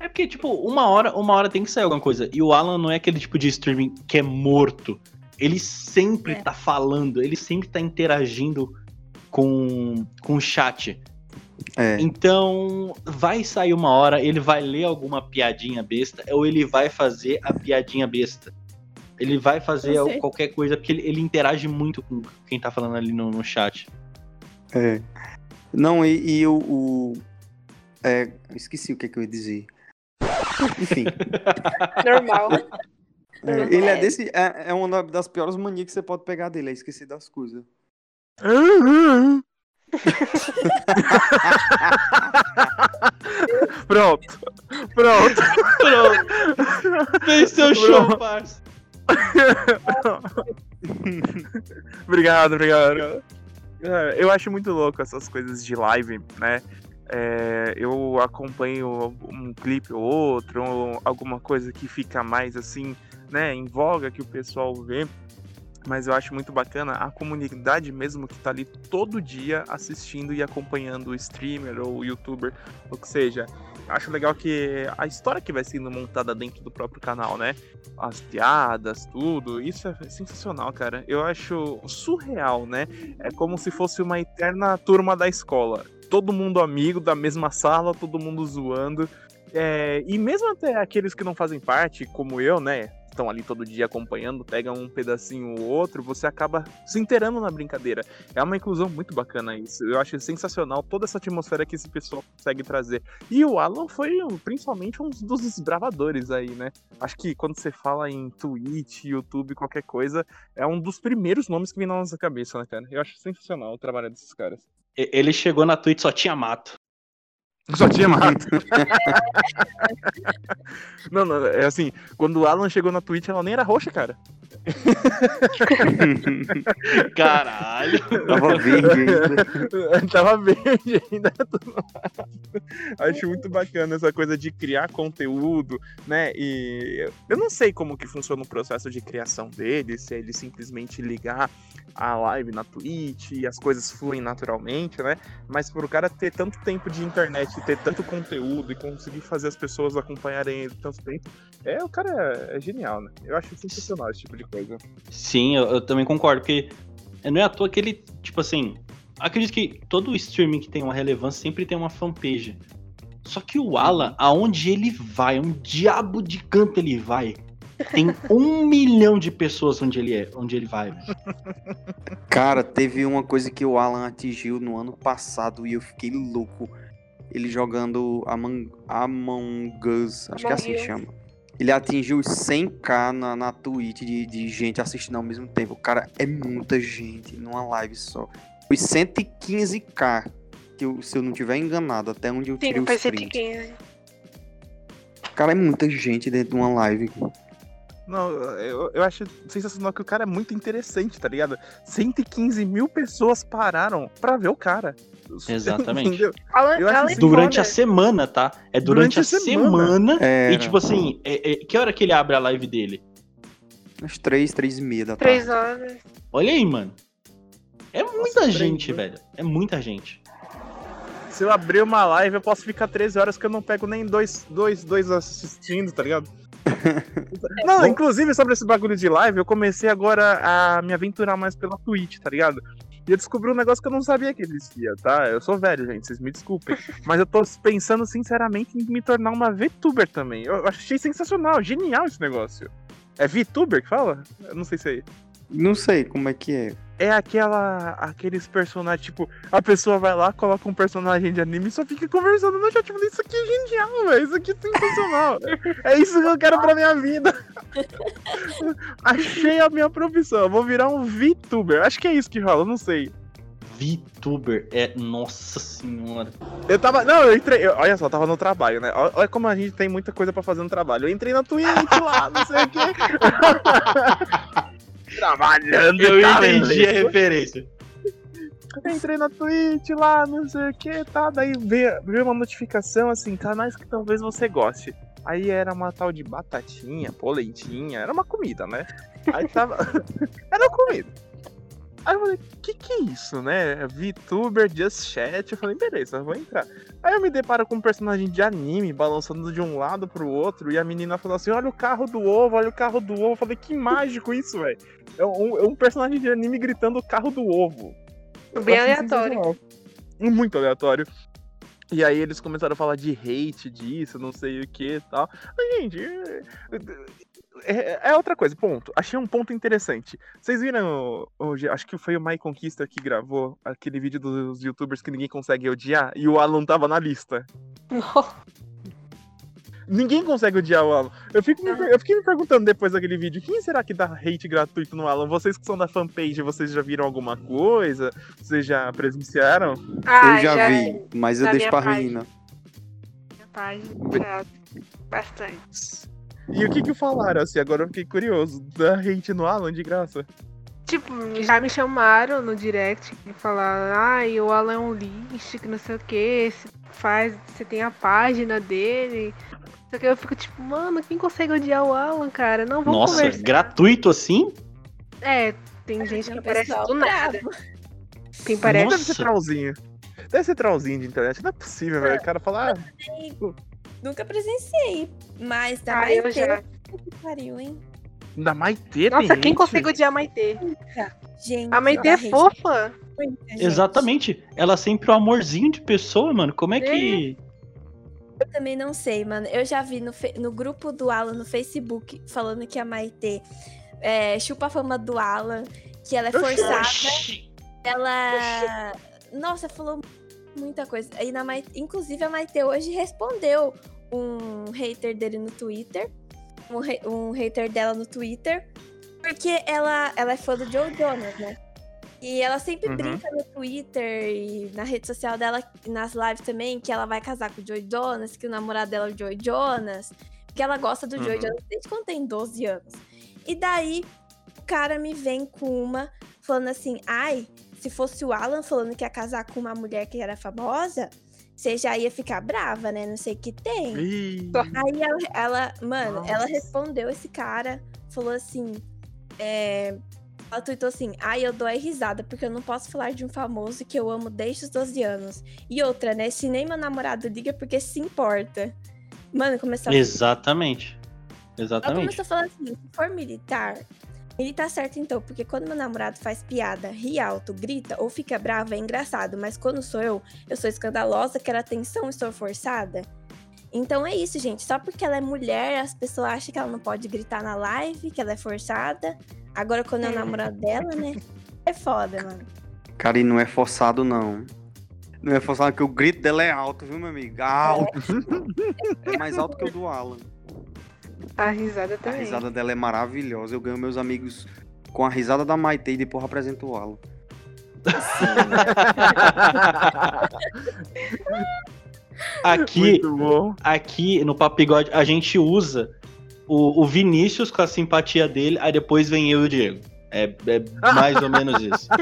É porque, tipo, uma hora, uma hora tem que sair alguma coisa. E o Alan não é aquele tipo de streaming que é morto. Ele sempre É. tá falando, ele sempre tá interagindo com, com o chat. É. Então, vai sair uma hora, ele vai ler alguma piadinha besta, ou ele vai fazer a piadinha besta. Ele vai fazer Eu sei. qualquer coisa, porque ele, ele interage muito com quem tá falando ali no, no chat. É. Não, e, e o. o- é, esqueci o que, é que eu ia dizer. Enfim. [laughs] Normal. é, ele é desse. É, é uma das piores manias que você pode pegar dele, é esquecer das coisas. [laughs] Pronto. Pronto. Pronto. Fez seu show, parça. [laughs] obrigado, obrigado. Eu acho muito louco essas coisas de live, né? É, eu acompanho um clipe ou outro, ou alguma coisa que fica mais assim, né, em voga que o pessoal vê. Mas eu acho muito bacana a comunidade mesmo que tá ali todo dia assistindo e acompanhando o streamer ou o youtuber, o que seja. Acho legal que a história que vai sendo montada dentro do próprio canal, né? As piadas, tudo, isso é sensacional, cara. Eu acho surreal, né? É como se fosse uma eterna turma da escola. Todo mundo amigo, da mesma sala, todo mundo zoando. É, e mesmo até aqueles que não fazem parte, como eu, né? Estão ali todo dia acompanhando, pegam um pedacinho ou outro, você acaba se inteirando na brincadeira. É uma inclusão muito bacana isso. Eu acho sensacional toda essa atmosfera que esse pessoal consegue trazer. E o Alan foi principalmente um dos desbravadores aí, né? Acho que quando você fala em Twitch, YouTube, qualquer coisa, é um dos primeiros nomes que vem na nossa cabeça, né, cara? Eu acho sensacional o trabalho desses caras. Ele chegou na Twitch só tinha mato. Só tinha mato. [laughs] não, não, é assim, quando o Alan chegou na Twitch, ela nem era roxa, cara. [laughs] Caralho. Tava verde ainda. [laughs] Tava verde ainda. [laughs] Acho muito bacana essa coisa de criar conteúdo, né? E eu não sei como que funciona o processo de criação dele, se é ele simplesmente ligar a live na Twitch e as coisas fluem naturalmente, né? Mas por o cara ter tanto tempo de internet, ter tanto conteúdo e conseguir fazer as pessoas acompanharem ele tanto tempo, é, o cara é, é genial, né? Eu acho sensacional esse tipo de coisa. Sim, eu, eu também concordo, porque não é à toa que ele, tipo assim, acredito que todo streaming que tem uma relevância sempre tem uma fanpage. Só que o Alan, aonde ele vai, um diabo de canto ele vai, tem [laughs] um milhão de pessoas onde ele é, onde ele vai. [laughs] Cara, teve uma coisa que o Alan atingiu no ano passado e eu fiquei louco. Ele jogando Among, Among Us, acho que é assim que chama. Ele atingiu 100k na, na Twitch de, de gente assistindo ao mesmo tempo. Cara, é muita gente numa live só. Foi 115k, que eu, se eu não tiver enganado, até onde eu Sim, tirei foi os prints. 115. Cara, é muita gente dentro de uma live. Não, eu, eu acho sensacional que o cara é muito interessante, tá ligado? 115 mil pessoas pararam pra ver o cara. Exatamente. [laughs] Alan, Eu Durante a semana, tá? É durante, Durante a, a semana. semana. Era. E tipo assim, é- é- que hora que ele abre a live dele? Umas 3, 3 e meia da tarde. Três horas. Olha aí, mano. É muita três, gente, né? velho. É muita gente. Se eu abrir uma live, eu posso ficar 13 horas que eu não pego nem dois, dois, dois assistindo, tá ligado? [laughs] Não, inclusive sobre esse bagulho de live, eu comecei agora a me aventurar mais pela Twitch, tá ligado? E eu descobri um negócio que eu não sabia que existia, tá? Eu sou velho, gente, vocês me desculpem. [laughs] Mas eu tô pensando sinceramente em me tornar uma VTuber também. Eu achei sensacional, genial esse negócio. É VTuber que fala? Eu não sei se é. Não sei como é que é. É aquela. aqueles personagens, tipo, a pessoa vai lá, coloca um personagem de anime e só fica conversando no chat. Falei, isso aqui é genial, velho. Isso aqui é sensacional. é isso que eu quero pra minha vida. [laughs] Achei a minha profissão. Eu vou virar um VTuber. Acho que é isso que rola, não sei. VTuber é. Nossa senhora. Eu tava. Não, eu entrei. eu- olha só, tava no trabalho, né? Olha olha como a gente tem muita coisa pra fazer no trabalho. Eu entrei na Twitch lá, não sei o quê. [laughs] Trabalhando, Eu [laughs] tá, entendi a referência. Eu entrei na Twitch lá, não sei o que, tá? Daí veio, veio uma notificação assim, canais que talvez você goste. Aí era uma tal de batatinha, polentinha, era uma comida, né? Aí tava. [laughs] era comida. Aí eu falei, que que é isso, né? VTuber, Just Chat. Eu falei, beleza, vou entrar. Aí eu me deparo com um personagem de anime balançando de um lado pro outro. E a menina falou assim: olha o carro do ovo, olha o carro do ovo. Eu falei, que mágico isso, velho. É um, é um personagem de anime gritando o carro do ovo. Bem achei aleatório. Muito aleatório. E aí eles começaram a falar de hate disso, não sei o que e tal. Mas, gente, é, é outra coisa, ponto. Achei um ponto interessante. Vocês viram hoje, acho que foi o Mai Conquista que gravou aquele vídeo dos youtubers que ninguém consegue odiar e o Alan tava na lista. [laughs] Ninguém consegue odiar o Alan. Eu, fico me eu fiquei me perguntando depois daquele vídeo, quem será que dá hate gratuito no Alan? Vocês que são da fanpage, vocês já viram alguma coisa? Vocês já presenciaram? Ah, eu já, vi, mas eu deixo pra página. menina. Minha página, já, bastante. E o que que falaram, assim, agora eu fiquei curioso. Dá hate no Alan de graça? Tipo, já me chamaram no direct e falaram, ai, o Alan é um lixo, que não sei o que, você faz, você tem a página dele. Só que eu fico tipo, mano, quem consegue odiar o Alan, cara? Não, vamos Nossa, conversar. gratuito assim? É, tem gente que aparece Pessoal do nada. bravo. Quem parece. Deve ser Nossa. trollzinho. Deve ser trollzinho de internet. Não é possível, velho. O cara fala, ah, Nunca presenciei, mas da Ah, eu Maitê, já. que pariu, hein? Da Maitê, Nossa, tem quem consegue odiar a Maitê? Gente, A Maitê é fofa. gente. Exatamente. Ela sempre é um amorzinho de pessoa, mano. Como é que. Eu também não sei, mano. Eu já vi no, fe- no grupo do Alan no Facebook falando que a Maitê é, chupa a fama do Alan, que ela é forçada. Ela. Nossa, falou muita coisa. Aí na Maite... Inclusive, a Maite hoje respondeu um hater dele no Twitter. Um, um hater dela no Twitter. Porque ela, ela é fã do Joe Jonas, né? E ela sempre Uhum. brinca no Twitter e na rede social dela, nas lives também, que ela vai casar com o Joe Jonas, que o namorado dela é o Joe Jonas. Que ela gosta do Joe Uhum. Jonas desde quando tem 12 anos. E daí, o cara me vem com uma falando assim: ai, se fosse o Alan falando que ia casar com uma mulher que era famosa, você já ia ficar brava, né? Não sei o que tem. Ih, Aí ela, ela- mano, ela Nossa. respondeu esse cara, falou assim: é, ela tweetou assim: ai, eu dou a risada, porque eu não posso falar de um famoso que eu amo desde os 12 anos. E outra, né? Se nem meu namorado liga, porque se importa. Mano, começou a Exatamente. ela Exatamente. começou a falar assim: se for militar, ele tá certo então, porque quando meu namorado faz piada, ri alto, grita ou fica bravo, é engraçado, mas quando sou eu, eu sou escandalosa, quero atenção e sou forçada. Então é isso, gente. Só porque ela é mulher, as pessoas acham que ela não pode gritar na live, que ela é forçada. Agora, quando é o É. namorado dela, né? É foda, mano. Cara, e não é forçado, não. Não é forçado, porque o grito dela é alto, viu, meu amigo? Alto. É mais alto que o do Alan. A risada A também. risada dela é maravilhosa. Eu ganho meus amigos com a risada da Maite e depois apresento o Alan. [laughs] Aqui, aqui no Papigode, a gente usa o, o Vinícius com a simpatia dele, aí depois vem eu e o Diego. É, é mais ou menos isso. [laughs]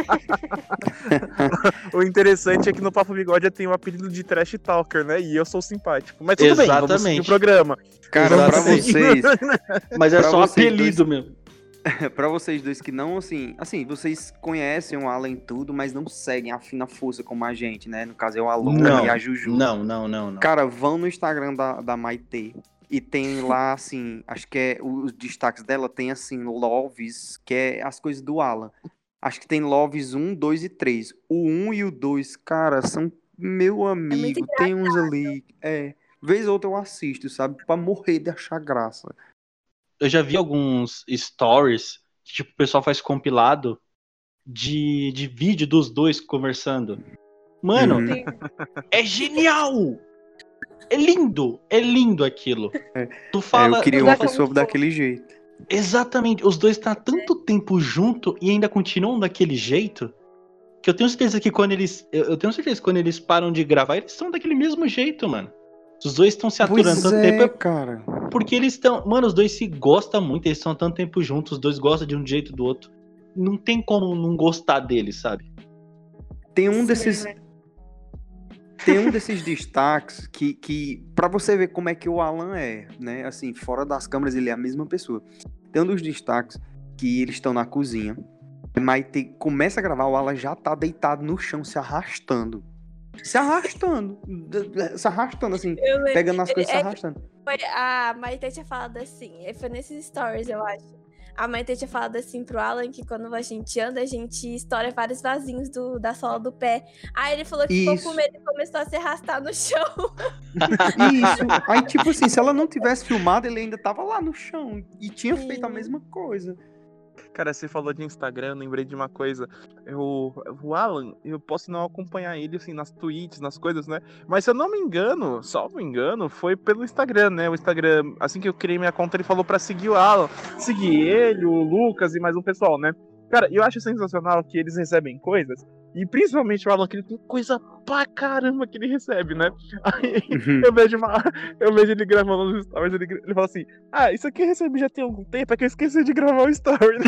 O interessante é que no Papo Bigode eu tenho o apelido de Trash Talker, né? E eu sou simpático. Mas tudo bem, vamos Exatamente. o programa. Cara, pra Exatamente. vocês, [laughs] Mas é Pra só vocês apelido mesmo. [laughs] pra vocês dois que não, assim, assim, vocês conhecem o Alan em tudo, mas não seguem a fina força como a gente, né? No caso é o Alon Não. e a Juju. Não, não, não, não. Cara, vão no Instagram da, da Maite e tem lá, assim, acho que é os destaques dela, tem assim, Loves, que é as coisas do Alan. Acho que tem Loves 1, 2 e 3. O 1 e o 2, cara, são meu amigo. tem uns ali. É. Vez ou outra eu assisto, sabe? Pra morrer de achar graça. Eu já vi alguns stories que tipo, o pessoal faz compilado de, de vídeo dos dois conversando. Mano, Uhum. Sim. é genial! É lindo! É lindo aquilo. É. Tu É, fala. eu queria uma pessoa daquele jeito. Exatamente. Os dois estão há tanto tempo junto e ainda continuam daquele jeito. Que eu tenho certeza que quando eles. Eu, tenho certeza que quando eles param de gravar, eles estão daquele mesmo jeito, mano. Os dois estão se aturando Pois tanto é, tempo. é cara. Porque eles estão. Mano, os dois se gostam muito, eles estão há tanto tempo juntos, os dois gostam de um jeito do outro. Não tem como não gostar deles, sabe? Tem um Sim, desses, né? Tem um desses destaques que, que para você ver como é que o Alan é, né? Assim, fora das câmeras ele é a mesma pessoa. Tem um dos destaques que eles estão na cozinha. Mas tem, começa a gravar, o Alan já tá deitado no chão, se arrastando. Se arrastando. Se arrastando, assim. Pegando as coisas e se é- arrastando. Foi, a Maite tinha falado assim, foi nesses stories, eu acho. A Maite tinha falado assim pro Alan que quando a gente anda, a gente estoura vários vasinhos do, da sola do pé. Aí ele falou que ficou com medo e começou a se arrastar no chão. Isso. Aí, tipo assim, se ela não tivesse filmado, ele ainda tava lá no chão. E tinha feito a Sim. mesma coisa. Cara, você falou de Instagram, lembrei de uma coisa. Eu, o Alan, eu posso não acompanhar ele assim nas tweets, nas coisas, né? Mas se eu não me engano, só me engano, foi pelo Instagram, né? O Instagram, assim que eu criei minha conta, ele falou pra seguir o Alan, seguir ele, o Lucas e mais um pessoal, né? Cara, eu acho sensacional que eles recebem coisas, e principalmente o Alan, que ele tem coisa pra caramba que ele recebe, né? Aí Uhum. eu vejo, uma, eu vejo ele gravando nos stories, ele, ele fala assim: Ah, isso aqui eu recebi já tem algum tempo, é que eu esqueci de gravar o story, [laughs]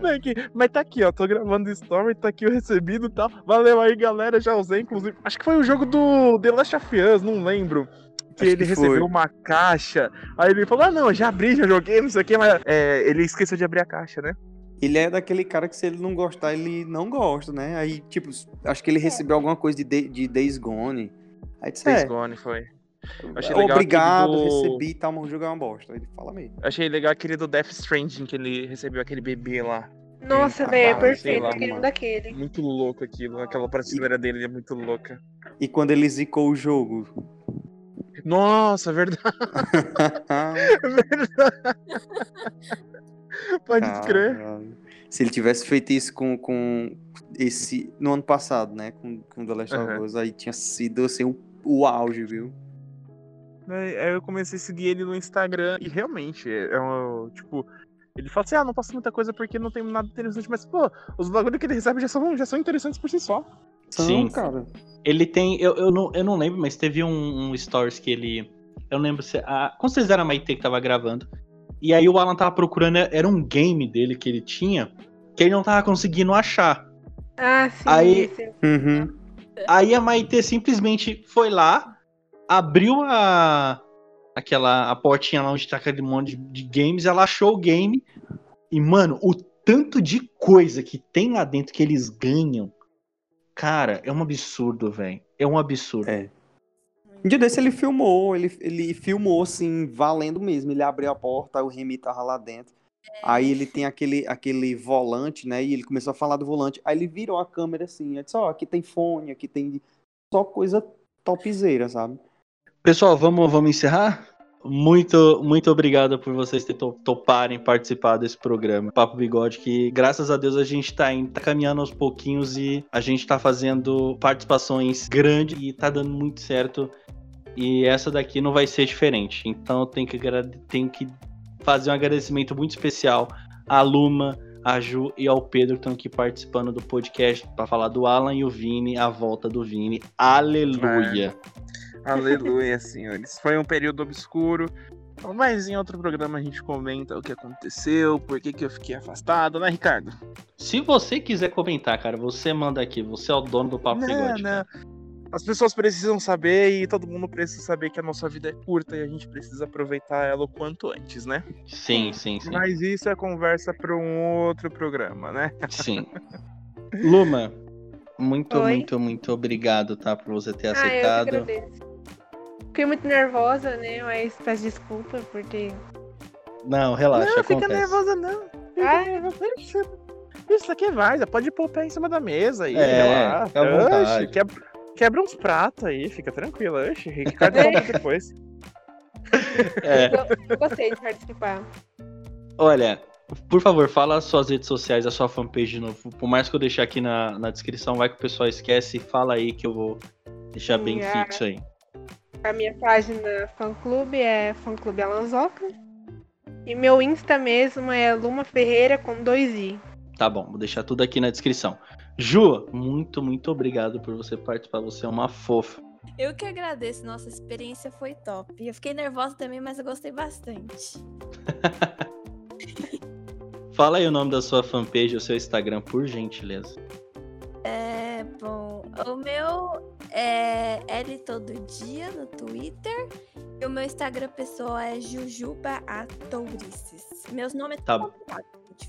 né? Que- Mas tá aqui, ó. Tô gravando story, tá aqui o recebido e tal. Valeu aí, galera. Já usei, inclusive. Acho que foi o jogo do The Last of Us, não lembro. Que Acho ele que recebeu uma caixa. Aí ele falou: Ah, não, já abri, já joguei, não sei o que, mas é, ele esqueceu de abrir a caixa, né? Ele é daquele cara que se ele não gostar, ele não gosta, né? Aí, tipo, acho que ele recebeu alguma coisa de, de, de Days Gone. Aí disse, Days é, Gone foi. Achei legal obrigado, aquele do- recebi e tal, mas o jogo é uma bosta. Ele fala mesmo. Achei legal aquele do Death Stranding, que ele recebeu aquele bebê lá. Nossa, Ah, velho, é sei perfeito. mano. daquele. Muito louco aquilo. Aquela prateleira dele é muito louca. E quando ele zicou o jogo? Nossa, verdade. [laughs] [laughs] verdade. [laughs] Pode crer. Se ele tivesse feito isso com, com esse. No ano passado, né? Com, com The Last of. Us, aí tinha sido assim o, o auge, viu? Aí aí eu comecei a seguir ele no Instagram e realmente é um. Tipo, ele fala assim: ah, não passa muita coisa porque não tem nada interessante, mas, pô, os bagulho que ele recebe já são, já são interessantes por si só. Sim. cara. Ele tem. Eu, eu, não, eu não lembro, mas teve um, um stories que ele. Eu lembro se. A, com certeza era a Maite que tava gravando. E aí o Alan tava procurando. Era um game dele que ele tinha. Que ele não tava conseguindo achar. Ah, sim. Aí- esse. Uhum. Aí a Maite simplesmente foi lá, abriu a. Aquela a portinha lá onde tá aquele monte de, de games, ela achou o game. E, mano, o tanto de coisa que tem lá dentro que eles ganham. Cara, é um absurdo, velho. É um absurdo. É. Um dia desse ele filmou, ele, ele filmou assim, valendo mesmo. Ele abriu a porta, o Remy tava lá dentro. Aí ele tem aquele, aquele volante, né? E ele começou a falar do volante. Aí ele virou a câmera assim, disse, ó, aqui tem fone, aqui tem só coisa topzeira, sabe? Pessoal, vamos, vamos encerrar? Muito, muito obrigado por vocês toparem participar desse programa. Papo Bigode, que graças a Deus a gente tá, indo, tá caminhando aos pouquinhos e a gente tá fazendo participações grandes e tá dando muito certo. E essa daqui não vai ser diferente. Então eu tenho que, que fazer um agradecimento muito especial à Luma, a Ju e ao Pedro que estão aqui participando do podcast para falar do Alan e o Vini, a volta do Vini. Aleluia! Aleluia, senhores. Foi um período obscuro. Mas em outro programa a gente comenta o que aconteceu, por que, que eu fiquei afastado, né, Ricardo? Se você quiser comentar, cara, você manda aqui. Você é o dono do Papo não, Bigode. não. As pessoas precisam saber e todo mundo precisa saber que a nossa vida é curta e a gente precisa aproveitar ela o quanto antes, né? Sim, sim, sim. Mas isso é conversa para um outro programa, né? Sim. Luma, muito, Oi. muito, muito obrigado, tá? Por você ter Ah, eu que aceitado. agradeço. Fiquei muito nervosa, né? Mas peço desculpa por ter. não, relaxa, não, fica acontece. nervosa não. Fica Ah. nervosa. Isso, isso aqui vai, você pode pôr o pé em cima da mesa aí, É, fica à vontade. Quebra, quebra uns pratos aí, fica tranquilo. Oxe, Ricardo conta depois. [laughs] É, Eu gostei de participar. olha, por favor, fala as suas redes sociais, a sua fanpage de novo. Por mais que eu deixe aqui na, na descrição, vai que o pessoal esquece. Fala aí que eu vou deixar bem ah. fixo aí. A minha página fã-clube é fã-clube Alanzoca. E meu Insta mesmo é Luma Ferreira com dois I. Tá bom, vou deixar tudo aqui na descrição. Ju, muito, muito obrigado por você participar. Você é uma fofa. Eu que agradeço, nossa experiência foi top. Eu fiquei nervosa também, mas eu gostei bastante. [laughs] Fala aí o nome da sua fanpage, o seu Instagram, por gentileza. É, bom, o meu é L todo dia no Twitter. E o meu Instagram pessoal é Jujuba Atourices. Meus nomes Tá.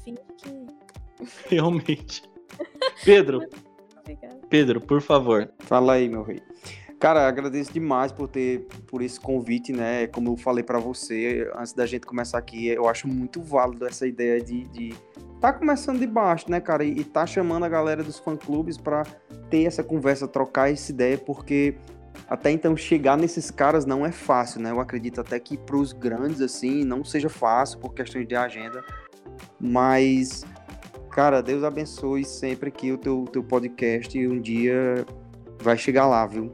Finge que. [laughs] Realmente. Pedro. [laughs] Pedro, por favor. Fala aí, meu rei. Cara, agradeço demais por ter por esse convite, né? Como eu falei pra você antes da gente começar aqui, eu acho muito válido essa ideia de, de tá começando de baixo, né, cara? E, e tá chamando a galera dos fã-clubes pra ter essa conversa, trocar essa ideia, porque até então chegar nesses caras não é fácil, né? Eu acredito até que pros grandes assim não seja fácil por questões de agenda, mas cara, Deus abençoe sempre que o teu, teu podcast um dia vai chegar lá, viu?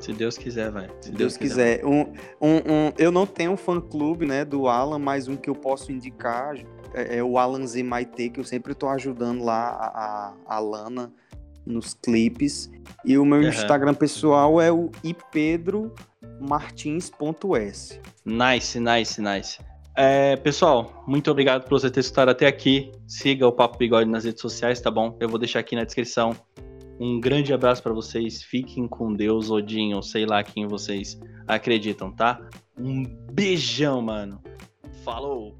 Se Deus quiser, vai. Se Se Deus quiser. Um, um, um- eu não tenho um fã-clube, né, do Alan, mas um que eu posso indicar é, é o Alan Z Maite, que eu sempre tô ajudando lá a, a, a Lana nos clipes. E o meu Aham. Instagram pessoal é o ipedromartins.s. Nice, nice, nice. É, pessoal, muito obrigado por você ter escutado até aqui. Siga o Papo Bigode nas redes sociais, tá bom? Eu vou deixar aqui na descrição. Um grande abraço pra vocês. Fiquem com Deus, Odin, ou sei lá quem vocês acreditam, tá? Um beijão, mano. Falou!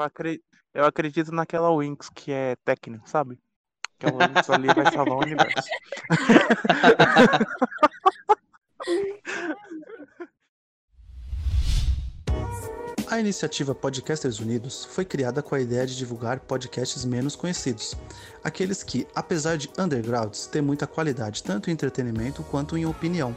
Eu, acre... eu acredito naquela Winx que é técnica, sabe? Aquela Winx ali vai salvar o universo. [laughs] A iniciativa Podcasters Unidos foi criada com a ideia de divulgar podcasts menos conhecidos, aqueles que, apesar de undergrounds, têm muita qualidade tanto em entretenimento quanto em opinião.